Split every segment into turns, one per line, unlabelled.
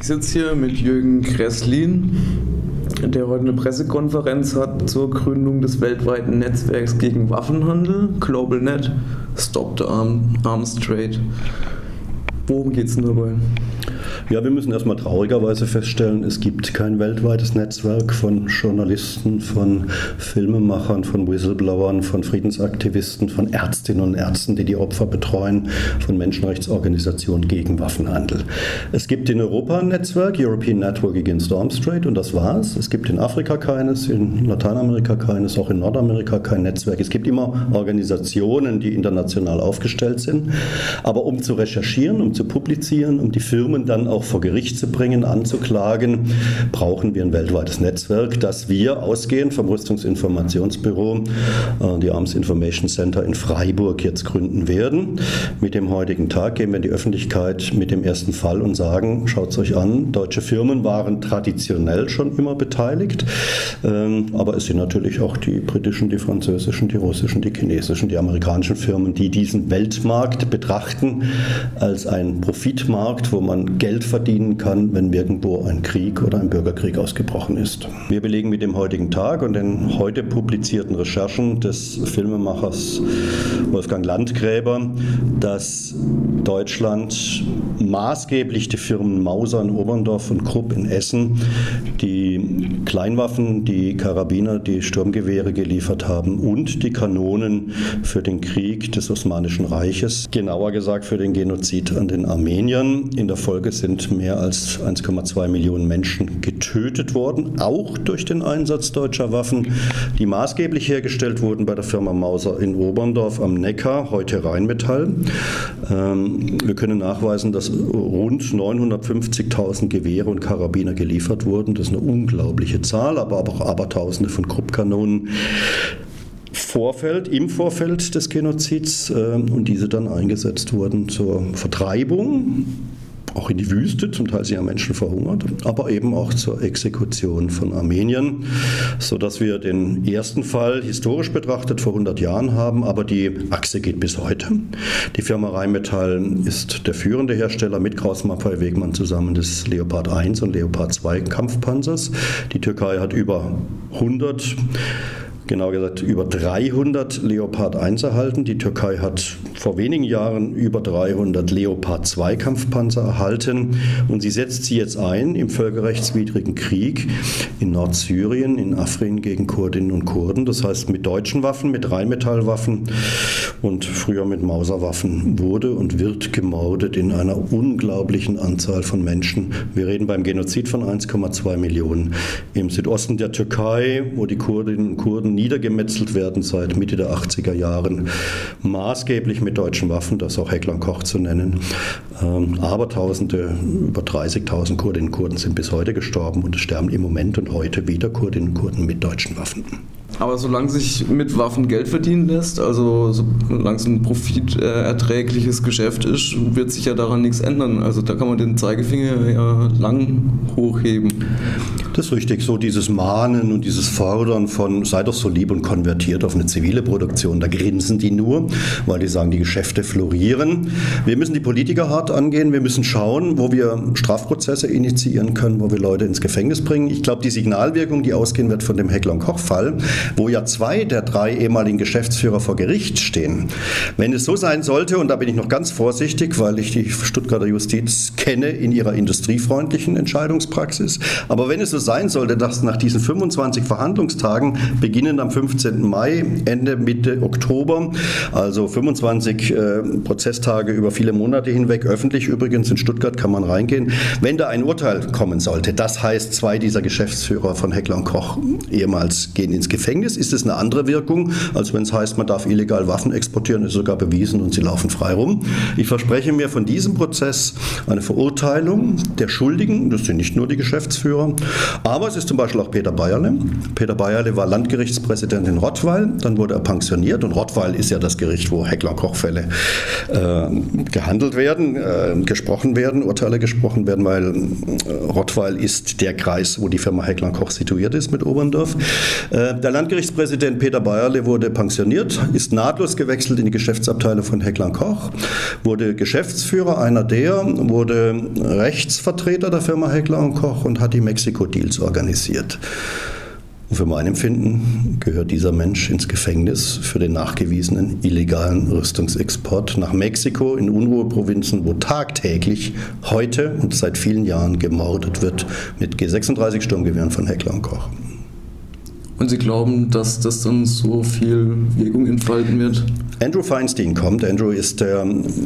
Ich sitze hier mit Jürgen Kresslin, der heute eine Pressekonferenz hat zur Gründung des weltweiten Netzwerks gegen Waffenhandel, GlobalNet, Stop the Arms Trade. Worum geht es denn dabei?
Ja, wir müssen erstmal traurigerweise feststellen, es gibt kein weltweites Netzwerk von Journalisten, von Filmemachern, von Whistleblowern, von Friedensaktivisten, von Ärztinnen und Ärzten, die die Opfer betreuen, von Menschenrechtsorganisationen gegen Waffenhandel. Es gibt in Europa ein Netzwerk, European Network Against Arms Trade, und das war's. Es gibt in Afrika keines, in Lateinamerika keines, auch in Nordamerika kein Netzwerk. Es gibt immer Organisationen, die international aufgestellt sind. Aber um zu recherchieren, um zu publizieren, um die Firmen dann auch vor Gericht zu bringen, anzuklagen, brauchen wir ein weltweites Netzwerk, das wir ausgehend vom Rüstungsinformationsbüro, äh, die Arms Information Center in Freiburg jetzt gründen werden. Mit dem heutigen Tag gehen wir in die Öffentlichkeit mit dem ersten Fall und sagen, schaut es euch an, deutsche Firmen waren traditionell schon immer beteiligt, ähm, aber es sind natürlich auch die britischen, die französischen, die russischen, die chinesischen, die amerikanischen Firmen, die diesen Weltmarkt betrachten als ein Profitmarkt, wo man Geld verdienen kann, wenn irgendwo ein Krieg oder ein Bürgerkrieg ausgebrochen ist. Wir belegen mit dem heutigen Tag und den heute publizierten Recherchen des Filmemachers Wolfgang Landgräber, dass Deutschland maßgeblich die Firmen Mauser in Oberndorf und Krupp in Essen die Kleinwaffen, die Karabiner, die Sturmgewehre geliefert haben und die Kanonen für den Krieg des Osmanischen Reiches, genauer gesagt für den Genozid an den Armeniern. In der Folge sind sind mehr als 1,2 Millionen Menschen getötet worden, auch durch den Einsatz deutscher Waffen, die maßgeblich hergestellt wurden bei der Firma Mauser in Oberndorf am Neckar, heute Rheinmetall. Ähm, wir können nachweisen, dass rund 950.000 Gewehre und Karabiner geliefert wurden. Das ist eine unglaubliche Zahl, aber auch Abertausende von Kruppkanonen. Vorfeld, im Vorfeld des Genozids äh, und diese dann eingesetzt wurden zur Vertreibung auch in die Wüste, zum Teil sind ja Menschen verhungert, aber eben auch zur Exekution von Armenien, sodass wir den ersten Fall historisch betrachtet vor 100 Jahren haben, aber die Achse geht bis heute. Die Firma Rheinmetall ist der führende Hersteller mit Kraus Maffei Wegmann zusammen des Leopard 1 und Leopard 2 Kampfpanzers. Die Türkei hat über 100 genau gesagt über 300 Leopard 1 erhalten. Die Türkei hat vor wenigen Jahren über 300 Leopard 2 Kampfpanzer erhalten und sie setzt sie jetzt ein im völkerrechtswidrigen Krieg in Nordsyrien, in Afrin gegen Kurdinnen und Kurden. Das heißt mit deutschen Waffen, mit Rheinmetallwaffen und früher mit Mauserwaffen wurde und wird gemordet in einer unglaublichen Anzahl von Menschen. Wir reden beim Genozid von 1,2 Millionen im Südosten der Türkei, wo die Kurdinnen und Kurden niedergemetzelt werden seit Mitte der 80er Jahren, maßgeblich mit deutschen Waffen, das auch Heckler Koch zu nennen. Ähm, aber Tausende, über 30.000 Kurdinnen und Kurden sind bis heute gestorben und es sterben im Moment und heute wieder Kurdinnen und Kurden mit deutschen Waffen.
Aber solange sich mit Waffen Geld verdienen lässt, also solange es ein profiterträgliches Geschäft ist, wird sich ja daran nichts ändern. Also da kann man den Zeigefinger ja lang hochheben.
Das ist richtig, so dieses Mahnen und dieses Fordern von sei doch so lieb und konvertiert auf eine zivile Produktion, da grinsen die nur, weil die sagen, die Geschäfte florieren. Wir müssen die Politiker hart angehen, wir müssen schauen, wo wir Strafprozesse initiieren können, wo wir Leute ins Gefängnis bringen. Ich glaube, die Signalwirkung, die ausgehen wird von dem Heckler-Koch-Fall, wo ja zwei der drei ehemaligen Geschäftsführer vor Gericht stehen. Wenn es so sein sollte, und da bin ich noch ganz vorsichtig, weil ich die Stuttgarter Justiz kenne in ihrer industriefreundlichen Entscheidungspraxis, aber wenn es so sein sollte, dass nach diesen 25 Verhandlungstagen, beginnend am 15. Mai, Ende Mitte Oktober, also 25 äh, Prozesstage über viele Monate hinweg, öffentlich übrigens in Stuttgart kann man reingehen, wenn da ein Urteil kommen sollte, das heißt, zwei dieser Geschäftsführer von Heckler und Koch ehemals gehen ins Gefängnis, Gefängnis ist es eine andere Wirkung, als wenn es heißt, man darf illegal Waffen exportieren, ist sogar bewiesen und sie laufen frei rum. Ich verspreche mir von diesem Prozess eine Verurteilung der Schuldigen, das sind nicht nur die Geschäftsführer, aber es ist zum Beispiel auch Peter Bayerle. Peter Bayerle war Landgerichtspräsident in Rottweil, dann wurde er pensioniert und Rottweil ist ja das Gericht, wo Heckler-Kochfälle äh, gehandelt werden, äh, gesprochen werden, Urteile gesprochen werden, weil äh, Rottweil ist der Kreis, wo die Firma Heckler-Koch situiert ist mit Oberndorf. Äh, der Landgerichtspräsident Peter Bayerle wurde pensioniert, ist nahtlos gewechselt in die Geschäftsabteilung von Heckler Koch, wurde Geschäftsführer einer der, wurde Rechtsvertreter der Firma Heckler Koch und hat die Mexiko-Deals organisiert. Und für mein Empfinden gehört dieser Mensch ins Gefängnis für den nachgewiesenen illegalen Rüstungsexport nach Mexiko in Unruheprovinzen, wo tagtäglich heute und seit vielen Jahren gemordet wird mit G36 Sturmgewehren von Heckler Koch.
Und Sie glauben, dass das dann so viel Wirkung entfalten wird?
Andrew Feinstein kommt. Andrew ist der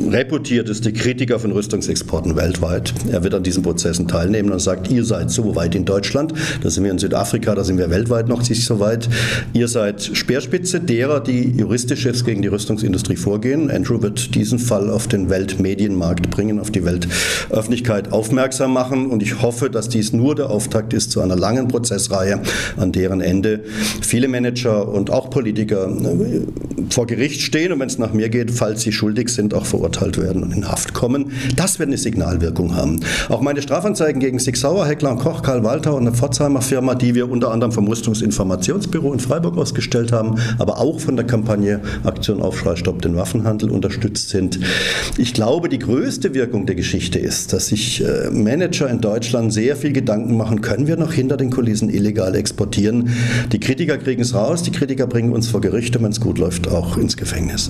reputierteste Kritiker von Rüstungsexporten weltweit. Er wird an diesen Prozessen teilnehmen und sagt, ihr seid so weit in Deutschland, da sind wir in Südafrika, da sind wir weltweit noch nicht so weit. Ihr seid Speerspitze derer, die juristisch jetzt gegen die Rüstungsindustrie vorgehen. Andrew wird diesen Fall auf den Weltmedienmarkt bringen, auf die Weltöffentlichkeit aufmerksam machen und ich hoffe, dass dies nur der Auftakt ist zu einer langen Prozessreihe, an deren Ende viele Manager und auch Politiker äh, vor Gericht stehen und wenn es nach mir geht, falls sie schuldig sind, auch verurteilt werden und in Haft kommen. Das wird eine Signalwirkung haben. Auch meine Strafanzeigen gegen Sig Sauer, Heckler und Koch, Karl Walter und eine Pforzheimer Firma, die wir unter anderem vom Rüstungsinformationsbüro in Freiburg ausgestellt haben, aber auch von der Kampagne Aktion Aufschrei Stopp den Waffenhandel unterstützt sind. Ich glaube, die größte Wirkung der Geschichte ist, dass sich äh, Manager in Deutschland sehr viel Gedanken machen, können wir noch hinter den Kulissen illegal exportieren? Die Kritiker kriegen es raus, die Kritiker bringen uns vor Gericht und wenn es gut läuft, auch ins Gefängnis.